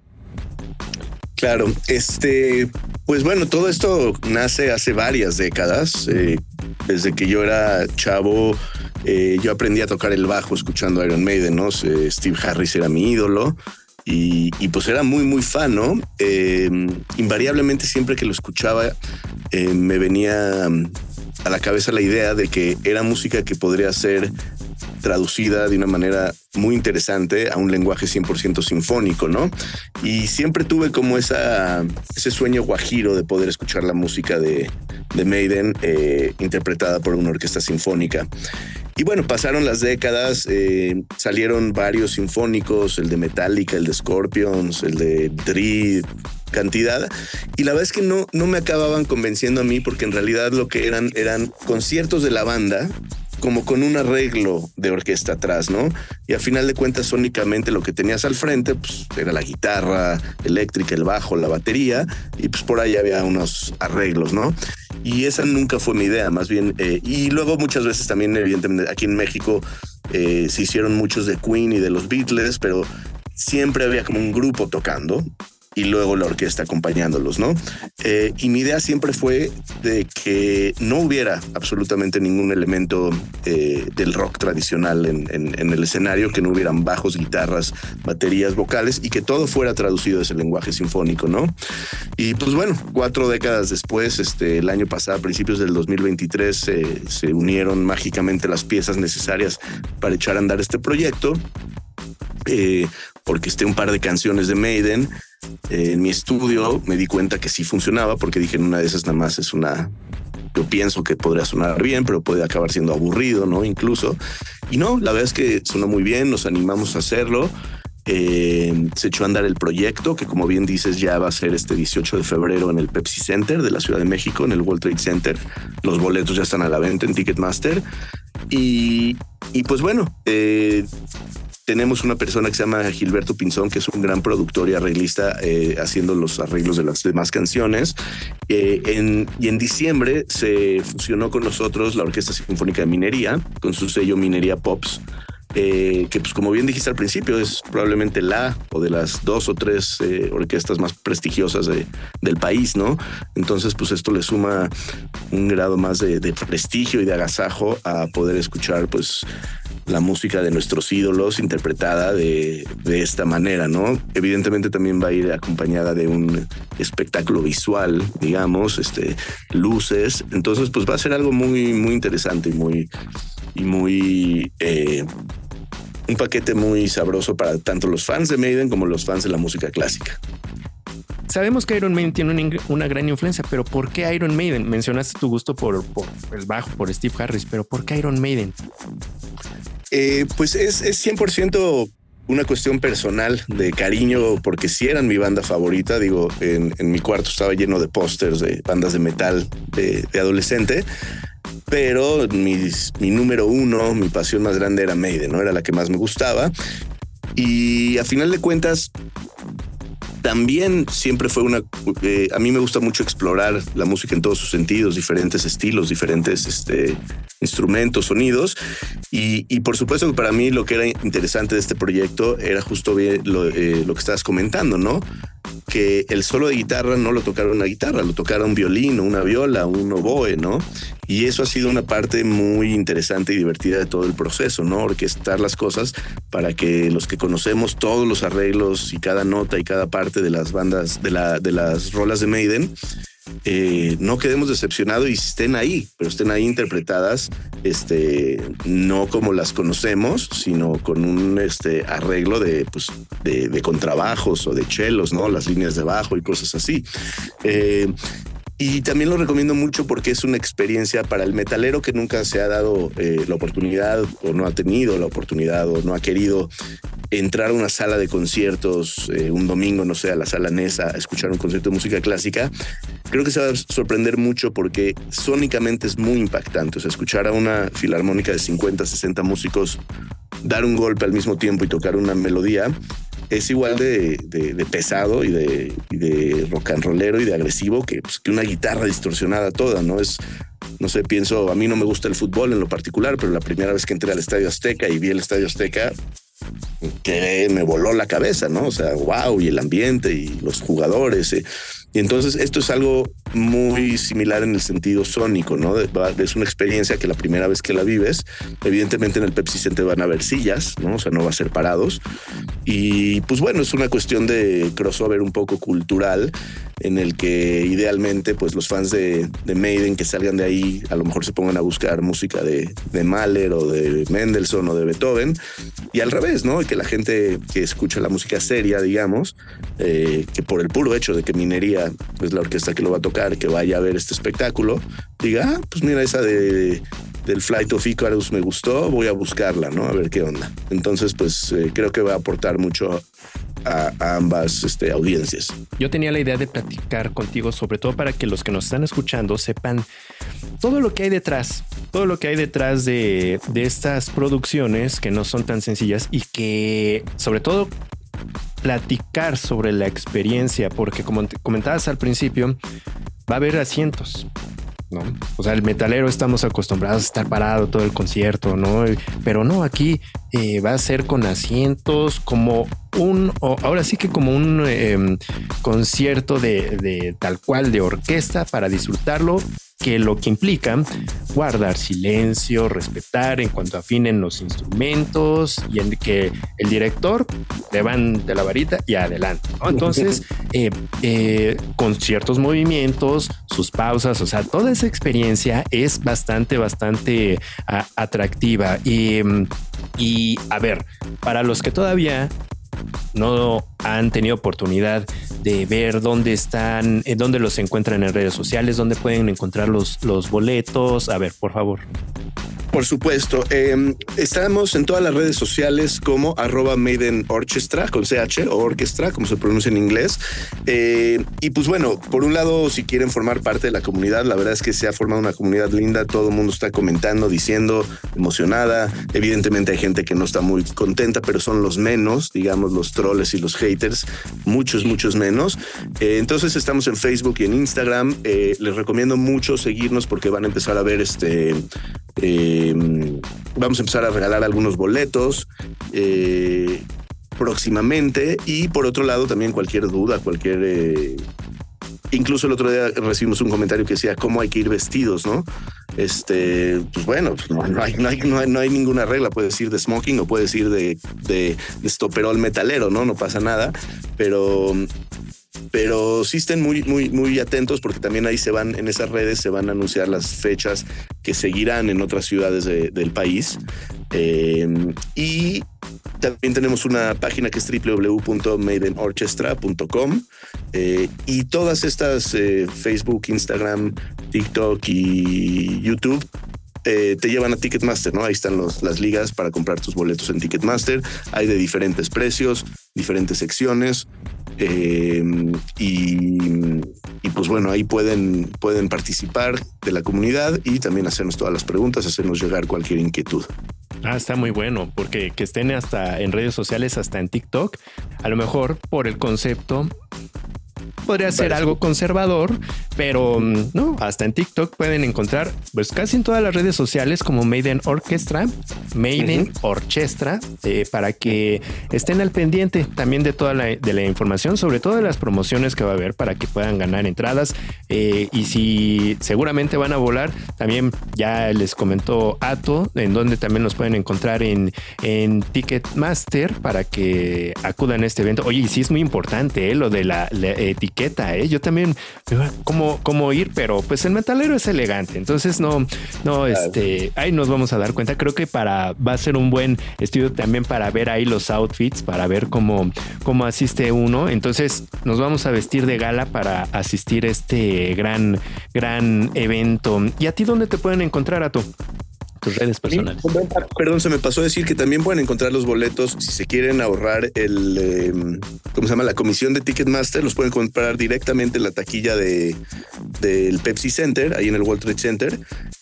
Claro, este, pues bueno, todo esto nace hace varias décadas. Eh, desde que yo era chavo, eh, yo aprendí a tocar el bajo escuchando Iron Maiden, ¿no? Eh, Steve Harris era mi ídolo. Y, pues era muy, muy fan, ¿no? invariablemente siempre que lo escuchaba me venía a la cabeza la idea de que era música que podría ser traducida de una manera muy interesante a un lenguaje 100% sinfónico, ¿no? Y siempre tuve como esa, ese sueño guajiro de poder escuchar la música de, de Maiden eh, interpretada por una orquesta sinfónica. Y bueno, pasaron las décadas, eh, salieron varios sinfónicos, el de Metallica, el de Scorpions, el de Dread, cantidad. Y la verdad es que no, no me acababan convenciendo a mí porque en realidad lo que eran eran conciertos de la banda como con un arreglo de orquesta atrás, ¿no? Y a final de cuentas, únicamente lo que tenías al frente, pues era la guitarra eléctrica, el bajo, la batería, y pues por ahí había unos arreglos, ¿no? Y esa nunca fue mi idea, más bien. Eh, y luego muchas veces también, evidentemente, aquí en México eh, se hicieron muchos de Queen y de los Beatles, pero siempre había como un grupo tocando y luego la orquesta acompañándolos, ¿no? Eh, y mi idea siempre fue de que no hubiera absolutamente ningún elemento eh, del rock tradicional en, el escenario, que no hubieran bajos, guitarras, baterías, vocales y que todo fuera traducido a ese lenguaje sinfónico, ¿no? Y pues bueno, cuatro décadas después, este, el año pasado, a principios del 2023, se unieron mágicamente las piezas necesarias para echar a andar este proyecto. Eh, porque esté un par de canciones de Maiden, eh, en mi estudio me di cuenta que sí funcionaba porque dije en una de esas nada más es una yo pienso que podría sonar bien, pero puede acabar siendo aburrido, ¿no? Incluso. Y no, la verdad es que sonó muy bien, nos animamos a hacerlo. Eh, se echó a andar el proyecto, que como bien dices ya va a ser este 18 de febrero en el Pepsi Center de la Ciudad de México, en el World Trade Center. Los boletos ya están a la venta en Ticketmaster. Y, y pues bueno, eh, tenemos una persona que se llama Gilberto Pinzón, que es un gran productor y arreglista eh, haciendo los arreglos de las demás canciones. Eh, y en diciembre se fusionó con nosotros la Orquesta Sinfónica de Minería, con su sello Minería Pops. Eh, que pues como bien dijiste al principio es probablemente la o de las dos o tres orquestas más prestigiosas de, del país, ¿no? Entonces pues esto le suma un grado más de, de prestigio y de agasajo a poder escuchar pues la música de nuestros ídolos interpretada de, esta manera, ¿no? Evidentemente también va a ir acompañada de un espectáculo visual, digamos, este, luces. Entonces, pues va a ser algo muy, muy interesante y muy, y muy, eh, un paquete muy sabroso para tanto los fans de Maiden como los fans de la música clásica. Sabemos que Iron Maiden tiene una, gran influencia, pero ¿por qué Iron Maiden? Mencionaste tu gusto por, por el bajo, por Steve Harris, pero ¿por qué Iron Maiden? Eh, pues es, es 100% una cuestión personal de cariño, porque si eran mi banda favorita, digo, en, mi cuarto estaba lleno de pósters de bandas de metal de, adolescente, pero mi, número uno, mi pasión más grande era Maiden, ¿no? Era la que más me gustaba. Y a final de cuentas, también siempre fue una... Eh, a mí me gusta mucho explorar la música en todos sus sentidos, diferentes estilos, diferentes este, instrumentos, sonidos. Y, por supuesto que para mí lo que era interesante de este proyecto era justo bien lo, eh, lo que estabas comentando, ¿no? Que el solo de guitarra no lo tocara una guitarra, lo tocara un violín, una viola, un oboe, ¿no? Y eso ha sido una parte muy interesante y divertida de todo el proceso, ¿no? Orquestar las cosas para que los que conocemos todos los arreglos y cada nota y cada parte de las bandas, de, la, de las rolas de Maiden, eh, no quedemos decepcionados y estén ahí, pero estén ahí interpretadas, este, no como las conocemos, sino con un este, arreglo de, pues, de, contrabajos o de chelos, ¿no? Las líneas de bajo y cosas así. Eh, y también lo recomiendo mucho porque es una experiencia para el metalero que nunca se ha dado eh, la oportunidad o no ha tenido la oportunidad o no ha querido entrar a una sala de conciertos eh, un domingo, no sé, a la sala Nesa, a escuchar un concierto de música clásica, creo que se va a sorprender mucho porque sónicamente es muy impactante. O sea, escuchar a una filarmónica de 50, 60 músicos dar un golpe al mismo tiempo y tocar una melodía es igual de, pesado y de, de, rock and rollero y de agresivo que, pues, que una guitarra distorsionada toda, ¿no? Es, no sé, pienso, a mí no me gusta el fútbol en lo particular, pero la primera vez que entré al Estadio Azteca y vi el Estadio Azteca, que me voló la cabeza, ¿no? O sea, wow, y el ambiente y los jugadores. Eh. Entonces esto es algo muy similar en el sentido sónico, ¿no? Es una experiencia que la primera vez que la vives, evidentemente en el Pepsi Center van a haber sillas, ¿no? O sea, no va a ser parados. Y pues bueno, es una cuestión de crossover un poco cultural en el que idealmente pues los fans de, de Maiden que salgan de ahí a lo mejor se pongan a buscar música de, Mahler o de Mendelssohn o de Beethoven y al revés, ¿no? Que la gente que escucha la música seria, digamos, eh, que por el puro hecho de que Minería es la orquesta que lo va a tocar, que vaya a ver este espectáculo, diga, ah, pues mira esa de del Flight of Icarus me gustó, voy a buscarla, ¿no? A ver qué onda. Entonces, pues eh, creo que va a aportar mucho a, ambas este, audiencias. Yo tenía la idea de platicar contigo, sobre todo para que los que nos están escuchando sepan todo lo que hay detrás, todo lo que hay detrás de, de estas producciones que no son tan sencillas y que sobre todo platicar sobre la experiencia, porque como comentabas al principio, va a haber asientos, ¿no? O sea, el metalero estamos acostumbrados a estar parado todo el concierto, ¿no? Pero no, aquí eh, va a ser con asientos como un, ahora sí que como un em, concierto de, tal cual de orquesta para disfrutarlo que lo que implica guardar silencio, respetar en cuanto afinen los instrumentos y en que el director levante la varita y adelante. Entonces, eh, eh, con ciertos movimientos, sus pausas, o sea, toda esa experiencia es bastante, bastante atractiva. Y, y a ver, para los que todavía no han tenido oportunidad de ver dónde están, eh, dónde los encuentran en redes sociales, dónde pueden encontrar los, los boletos. A ver, por favor. Por supuesto. Em, estamos en todas las redes sociales como arroba Maiden Orchestra con CH o orquestra, como se pronuncia en inglés. Eh, y pues bueno, por un lado, si quieren formar parte de la comunidad, la verdad es que se ha formado una comunidad linda. Todo el mundo está comentando, diciendo, emocionada. Evidentemente hay gente que no está muy contenta, pero son los menos, digamos, los troles y los haters, muchos, muchos menos. Eh, entonces estamos en Facebook y en Instagram. Eh, les recomiendo mucho seguirnos porque van a empezar a ver este Em, vamos a empezar a regalar algunos boletos eh, próximamente y por otro lado también cualquier duda, cualquier... Eh, incluso el otro día recibimos un comentario que decía cómo hay que ir vestidos, ¿no? Este, pues bueno, no, hay, no, hay, no, hay, ninguna regla, puedes ir de smoking o puedes ir de, de, de stoperol metalero, ¿no? No pasa nada, pero pero sí estén muy, muy, muy atentos porque también ahí se van, en esas redes se van a anunciar las fechas que seguirán en otras ciudades del país. Em, y también tenemos una página que es www.maidenorchestra.com eh, y todas estas eh, Facebook, Instagram, TikTok y YouTube eh, te llevan a Ticketmaster, ¿no? Ahí están las ligas para comprar tus boletos en Ticketmaster. Hay de diferentes precios, diferentes secciones. Eh, y, pues bueno, ahí pueden, pueden participar de la comunidad y también hacernos todas las preguntas, hacernos llegar cualquier inquietud. Ah, está muy bueno, porque que estén hasta en redes sociales, hasta en TikTok, a lo mejor por el concepto podría ser algo conservador, pero mm, no, hasta en TikTok pueden encontrar, pues casi en todas las redes sociales como Maiden Orchestra, Maiden Orchestra, eh, para que estén al pendiente también de toda la, de la información, sobre todo de las promociones que va a haber para que puedan ganar entradas. Eh, y si seguramente van a volar, también ya les comentó Ato, en donde también nos pueden encontrar en, en Ticketmaster para que acudan a este evento. Oye, y sí es muy importante eh, lo de la, la etiqueta ¿eh? Yo también, como cómo ir? Pero pues el metalero es elegante, entonces no, no, este, ahí nos vamos a dar cuenta. Creo que para, va a ser un buen estudio también para ver ahí los outfits, para ver cómo, cómo asiste uno. Entonces nos vamos a vestir de gala para asistir a este gran, gran evento. ¿Y a ti dónde te pueden encontrar, a tu? Tus redes personales. Perdón, se me pasó a decir que también pueden encontrar los boletos si se quieren ahorrar el, em, ¿cómo se llama? La comisión de Ticketmaster, los pueden comprar directamente en la taquilla de, del Pepsi Center, ahí en el World Trade Center.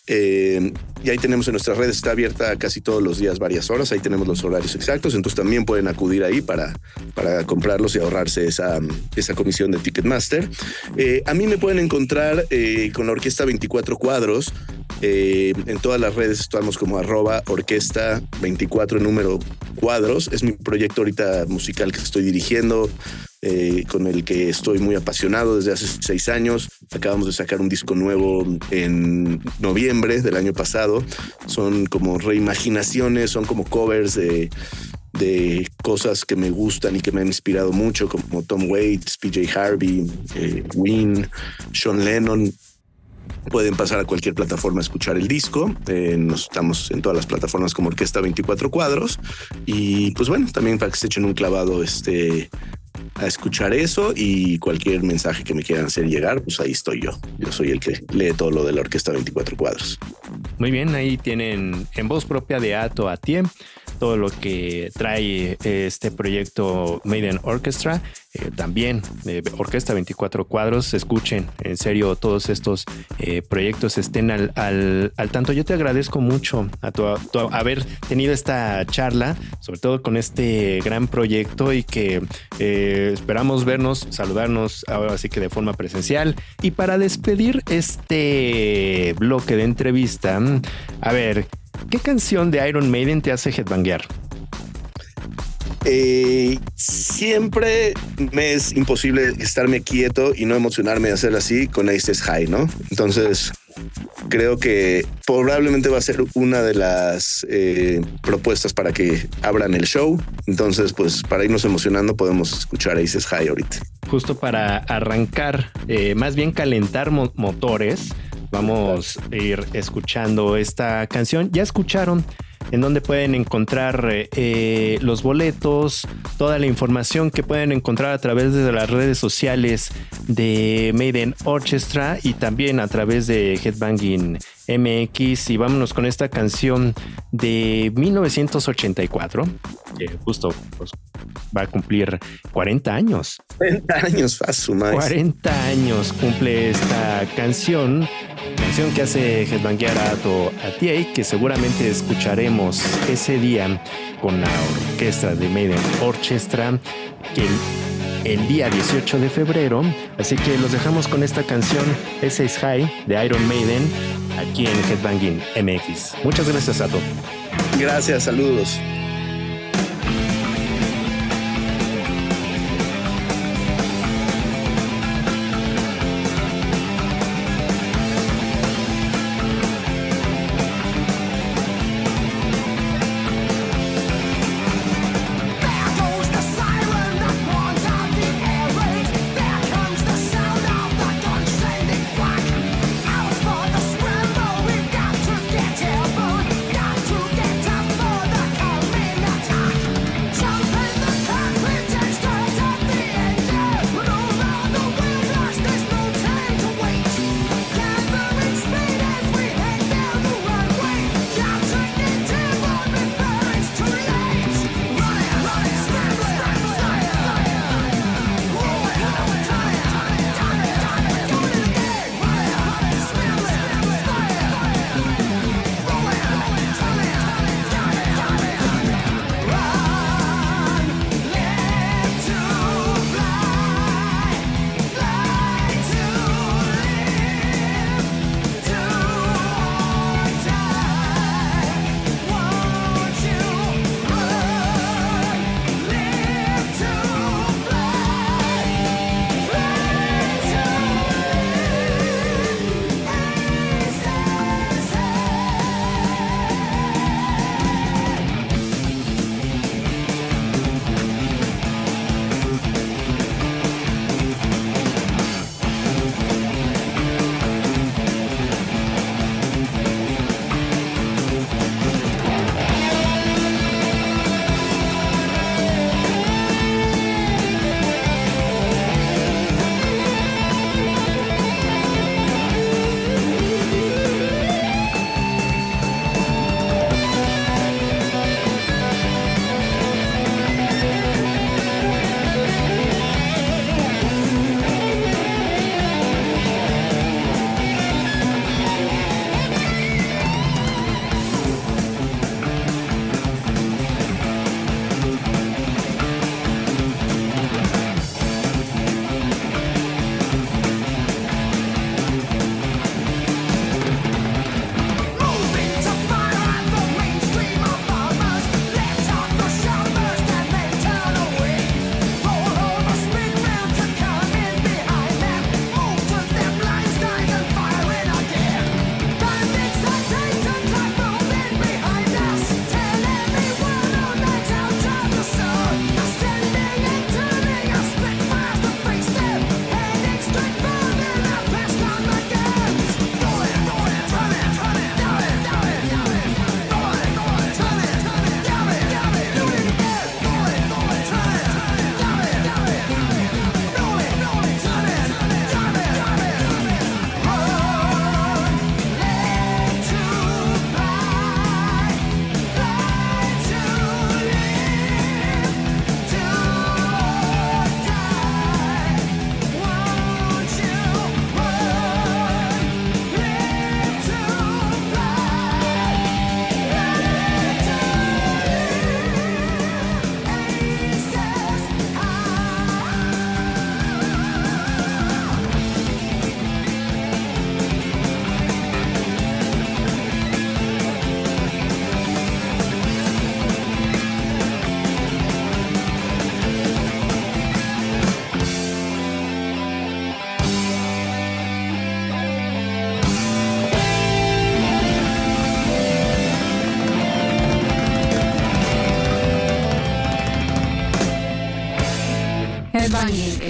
Eh, y ahí tenemos en nuestras redes, está abierta casi todos los días, varias horas. Ahí tenemos los horarios exactos. Entonces también pueden acudir ahí para, para comprarlos y ahorrarse esa, esa comisión de Ticketmaster. Eh, a mí me pueden encontrar eh, con la Orquesta 24 Cuadros. en todas las redes estamos como arroba orquesta 24 número cuadros. Es mi proyecto ahorita musical que estoy dirigiendo. Eh, con el que estoy muy apasionado desde hace seis años. Acabamos de sacar un disco nuevo en noviembre del año pasado. Son como reimaginaciones, son como covers de, de cosas que me gustan y que me han inspirado mucho, como Tom Waits, PJ Harvey, eh, Win, Sean Lennon. Pueden pasar a cualquier plataforma a escuchar el disco. Eh, nos estamos en todas las plataformas como Orquesta 24 Cuadros. Y pues bueno, también para que se echen un clavado este, a escuchar eso y cualquier mensaje que me quieran hacer llegar, pues ahí estoy yo. Yo soy el que lee todo lo de la Orquesta 24 Cuadros. Muy bien, ahí tienen en voz propia de Ato a Tiem todo lo que trae este proyecto Maiden Orchestra. Eh, también eh, Orquesta 24 Cuadros, escuchen, en serio, todos estos eh, proyectos estén al, al, tanto. Yo te agradezco mucho a tu, haber tenido esta charla, sobre todo con este gran proyecto y que esperamos vernos, saludarnos ahora sí que de forma presencial. Y para despedir este bloque de entrevista, a ver, ¿qué canción de Iron Maiden te hace headbanguear? Eh, siempre me es imposible estarme quieto y no emocionarme de hacer así con Aces High, ¿no? Entonces, creo que probablemente va a ser una de las eh, propuestas para que abran el show. Entonces, pues para irnos emocionando podemos escuchar Aces High ahorita. Justo para arrancar, eh, más bien calentar motores, vamos a ir escuchando esta canción. Ya escucharon en donde pueden encontrar eh, los boletos, toda la información que pueden encontrar a través de las redes sociales de Maiden Orchestra y también a través de Headbanging MX y vámonos con esta canción de 1984 que justo pues, va a cumplir 40 años. 40 años, a su 40 años cumple esta canción, canción que hace headbanguear a Atiei, que seguramente escucharemos ese día con la orquesta de Maiden Orchestra, que el día 18 de febrero. Así que los dejamos con esta canción S High de Iron Maiden aquí en Headbanging MX. Muchas gracias, Sato. Gracias, saludos.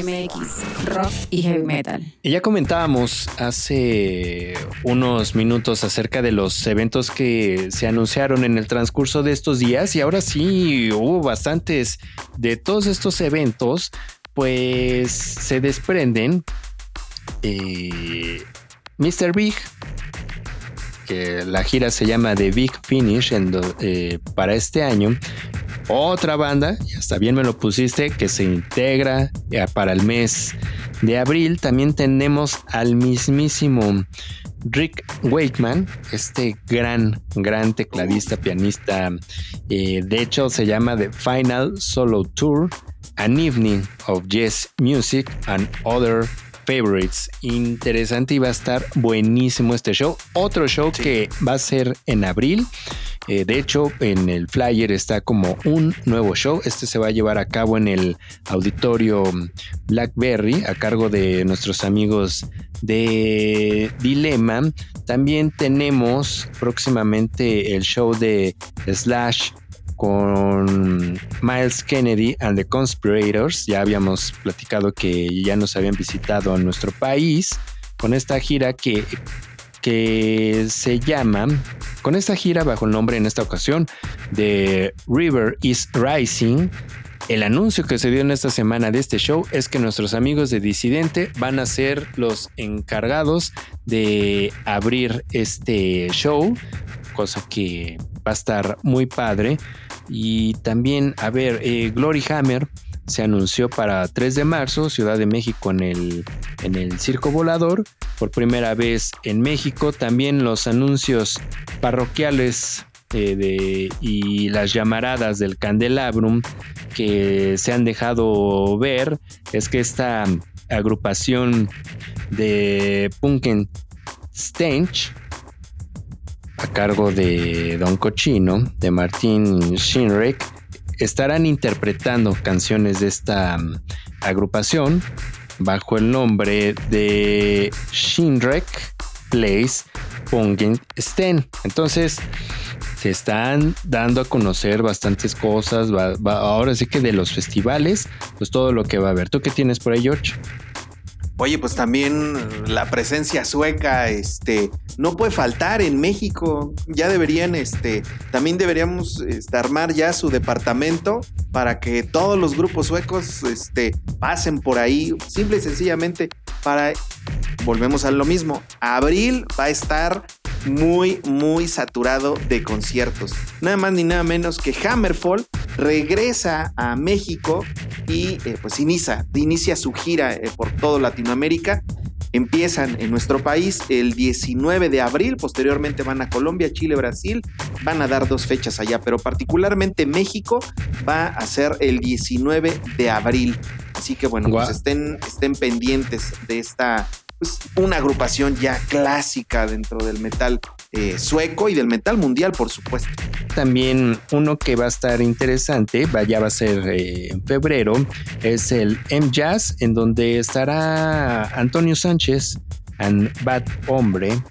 MX, rock y heavy metal. Ya comentábamos hace unos minutos acerca de los eventos que se anunciaron en el transcurso de estos días y ahora sí hubo bastantes de todos estos eventos, pues se desprenden eh, Mr. Big, que la gira se llama The Big Finish eh, para este año. Otra banda, y hasta bien me lo pusiste, que se integra para el mes de abril. También tenemos al mismísimo Rick Wakeman, este gran, gran tecladista, pianista. Eh, de hecho, se llama The Final Solo Tour, An Evening of Jazz Music and Other favorites. Interesante y va a estar buenísimo este show. Otro show que va a ser en abril. Eh, de hecho, en el flyer está como un nuevo show. Este se va a llevar a cabo en el auditorio Blackberry a cargo de nuestros amigos de Dilema. También tenemos próximamente el show de Slash con Miles Kennedy and the Conspirators. Ya habíamos platicado que ya nos habían visitado a nuestro país con esta gira que, que se llama, con esta gira bajo el nombre en esta ocasión de River is Rising. El anuncio que se dio en esta semana de este show es que nuestros amigos de Disidente van a ser los encargados de abrir este show, cosa que va a estar muy padre. Y también, a ver, eh, Glory Hammer se anunció para 3 de marzo, Ciudad de México en el, en el Circo Volador, por primera vez en México. También los anuncios parroquiales eh, de, y las llamaradas del Candelabrum que se han dejado ver es que esta agrupación de Punken Stench a cargo de Don Cochino, de Martín Shinrek, estarán interpretando canciones de esta mm, agrupación bajo el nombre de Shinrek Plays Pungen Sten. Entonces, se están dando a conocer bastantes cosas. ahora sí que de los festivales, pues todo lo que va a haber. ¿Tú qué tienes por ahí, George? Oye, pues también la presencia sueca, este, no puede faltar en México. Ya deberían, este, también deberíamos este, armar ya su departamento para que todos los grupos suecos, este, pasen por ahí, simple y sencillamente para, volvemos a lo mismo, abril va a estar muy, muy saturado de conciertos. Nada más ni nada menos que Hammerfall regresa a México y eh, pues inicia, inicia su gira eh, por todo Latinoamérica. Empiezan en nuestro país el 19 de abril, posteriormente van a Colombia, Chile, Brasil, van a dar dos fechas allá, pero particularmente México va a ser el 19 de abril. Así que bueno, pues estén, estén pendientes de esta pues, una agrupación ya clásica dentro del metal eh, sueco y del metal mundial, por supuesto. También uno que va a estar interesante, ya va a ser eh, en febrero, es el M-Jazz, en donde estará Antonio Sánchez, and Bad Hombre,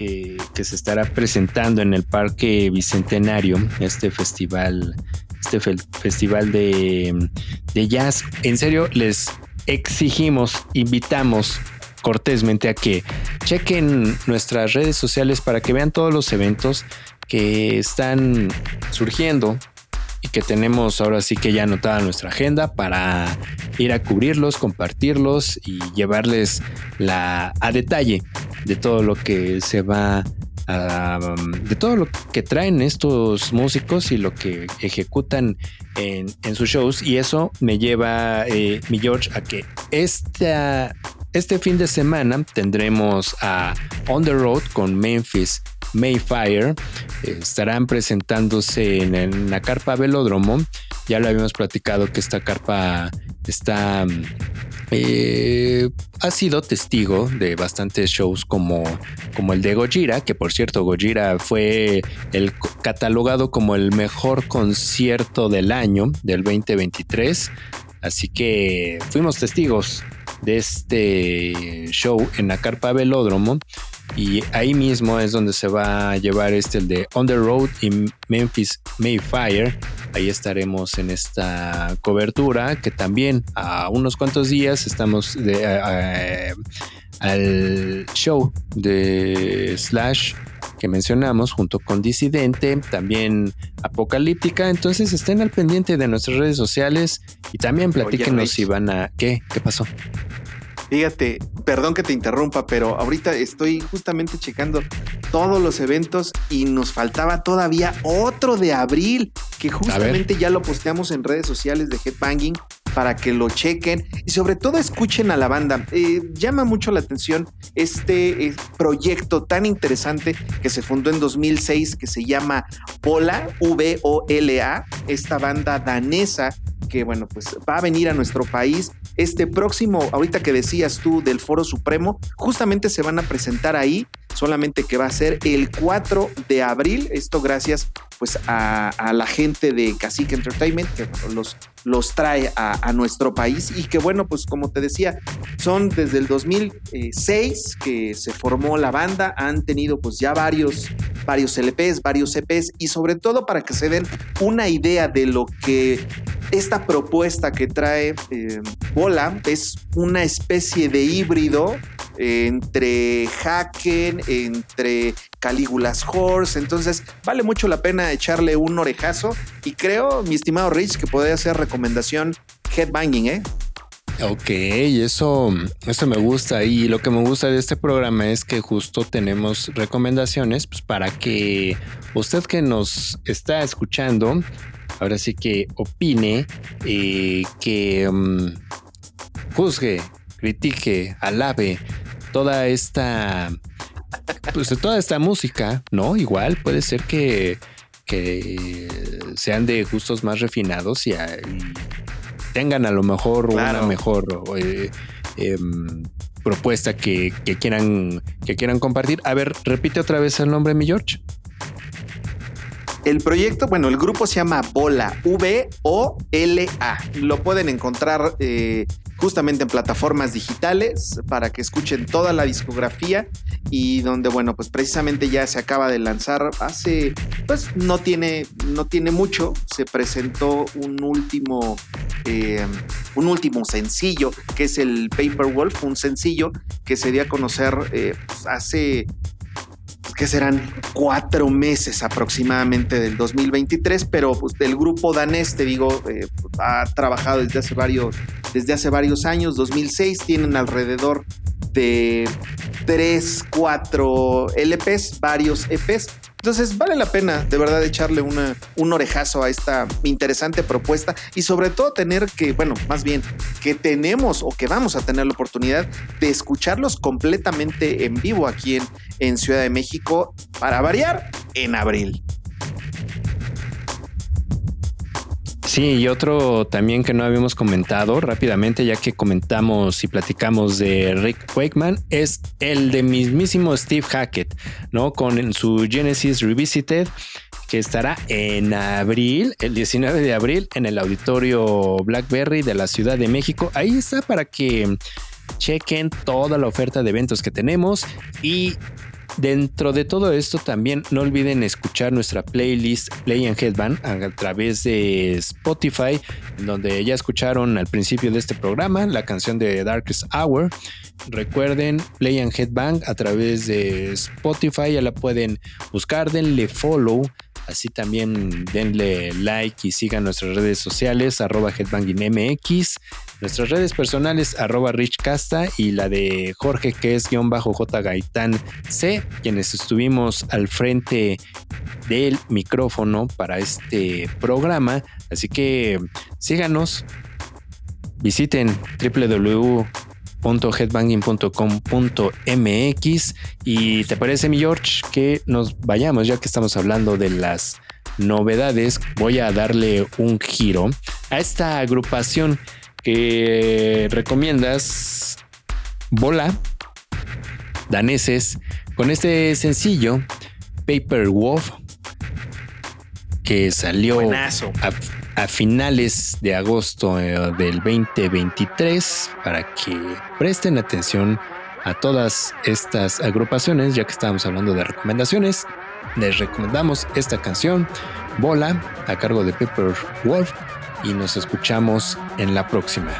eh, que se estará presentando en el Parque Bicentenario, este festival, este festival de, de jazz. En serio, les exigimos, invitamos cortésmente a que chequen nuestras redes sociales para que vean todos los eventos que están surgiendo y que tenemos ahora sí que ya anotada nuestra agenda para ir a cubrirlos, compartirlos y llevarles la a detalle de todo lo que se va a, de todo lo que traen estos músicos y lo que ejecutan en, sus shows. Y eso me lleva eh, mi George a que esta este fin de semana tendremos a On the Road con Memphis Mayfire. Estarán presentándose en, la carpa Velódromo. Ya lo habíamos platicado que esta carpa está eh, ha sido testigo de bastantes shows como, como el de Gojira, que por cierto Gojira fue el catalogado como el mejor concierto del año del 2023. Así que fuimos testigos de este show en la Carpa Velódromo. y ahí mismo es donde se va a llevar este el de On the Road y Memphis Mayfire. Ahí estaremos en esta cobertura que también a unos cuantos días estamos de, al show de Slash que mencionamos junto con Disidente, también Apocalíptica. Entonces estén al pendiente de nuestras redes sociales y también platíquenos si van a... ¿Qué? ¿Qué pasó? Fíjate, perdón que te interrumpa, pero ahorita estoy justamente checando todos los eventos y nos faltaba todavía otro de abril, que justamente ya lo posteamos en redes sociales de Headbanging para que lo chequen y sobre todo escuchen a la banda. Eh, llama mucho la atención este eh, proyecto tan interesante que se fundó en 2006 que se llama Vola, V-O-L-A, esta banda danesa que bueno, pues va a venir a nuestro país este próximo, ahorita que decías tú del Foro Supremo, justamente se van a presentar ahí, solamente que va a ser el 4 de abril, esto gracias pues a, la gente de Cacique Entertainment que los, los trae a, nuestro país. Y que bueno, pues como te decía, son desde el 2006 que se formó la banda, han tenido pues ya varios, varios LPs, varios EPs y sobre todo para que se den una idea de lo que esta propuesta que trae eh, Bola es una especie de híbrido entre Haken, entre Calígulas Horse. Entonces, vale mucho la pena echarle un orejazo. Y creo, mi estimado Rich, que podría ser recomendación headbanging, ¿eh? Ok, eso, eso me gusta. Y lo que me gusta de este programa es que justo tenemos recomendaciones pues, para que usted que nos está escuchando, ahora sí que opine, eh, que mm, juzgue, critique, alabe toda esta pues toda esta música, ¿no? Igual puede ser que, que sean de gustos más refinados y, tengan a lo mejor una mejor eh, em, propuesta que, quieran, que quieran compartir. A ver, repite otra vez el nombre, mi George. El proyecto, bueno, el grupo se llama Bola, V-O-L-A. Lo pueden encontrar eh, justamente en plataformas digitales para que escuchen toda la discografía y donde, bueno, pues precisamente ya se acaba de lanzar hace, pues no tiene, no tiene mucho, se presentó un último, eh, un último sencillo que es el Paper Wolf, un sencillo que se dio a conocer eh, pues, hace que serán cuatro meses aproximadamente del 2023, pero pues del grupo danés, te digo, eh, ha trabajado desde hace varios, desde hace varios años, 2006, tienen alrededor de 3, 4 LPs, varios EPs. Entonces vale la pena de verdad echarle una, un orejazo a esta interesante propuesta y sobre todo tener que, bueno, más bien que tenemos o que vamos a tener la oportunidad de escucharlos completamente en vivo aquí en, en Ciudad de México para variar en abril. Sí, y otro también que no habíamos comentado rápidamente, ya que comentamos y platicamos de Rick Wakeman, es el de mismísimo Steve Hackett, ¿no? Con su Genesis Revisited, que estará en abril, el 19 de abril, en el auditorio Blackberry de la Ciudad de México. Ahí está para que chequen toda la oferta de eventos que tenemos y Dentro de todo esto también no olviden escuchar nuestra playlist Play and Headband a través de Spotify, donde ya escucharon al principio de este programa la canción de Darkest Hour. Recuerden Play and Headbang a través de Spotify, ya la pueden buscar, denle follow Así también denle like y sigan nuestras redes sociales, arroba headbangingmx, nuestras redes personales, arroba richcasta y la de Jorge que es guion bajo J Gaitán C, quienes estuvimos al frente del micrófono para este programa. Así que síganos, visiten www headbanging.com.mx y te parece mi George que nos vayamos ya que estamos hablando de las novedades voy a darle un giro a esta agrupación que recomiendas Bola daneses con este sencillo Paper Wolf que salió a finales de agosto eh, del 2023 para que presten atención a todas estas agrupaciones, ya que estábamos hablando de recomendaciones, les recomendamos esta canción, Bola, a cargo de Pepper Wolf, y nos escuchamos en la próxima.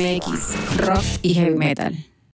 MX, rock y heavy metal.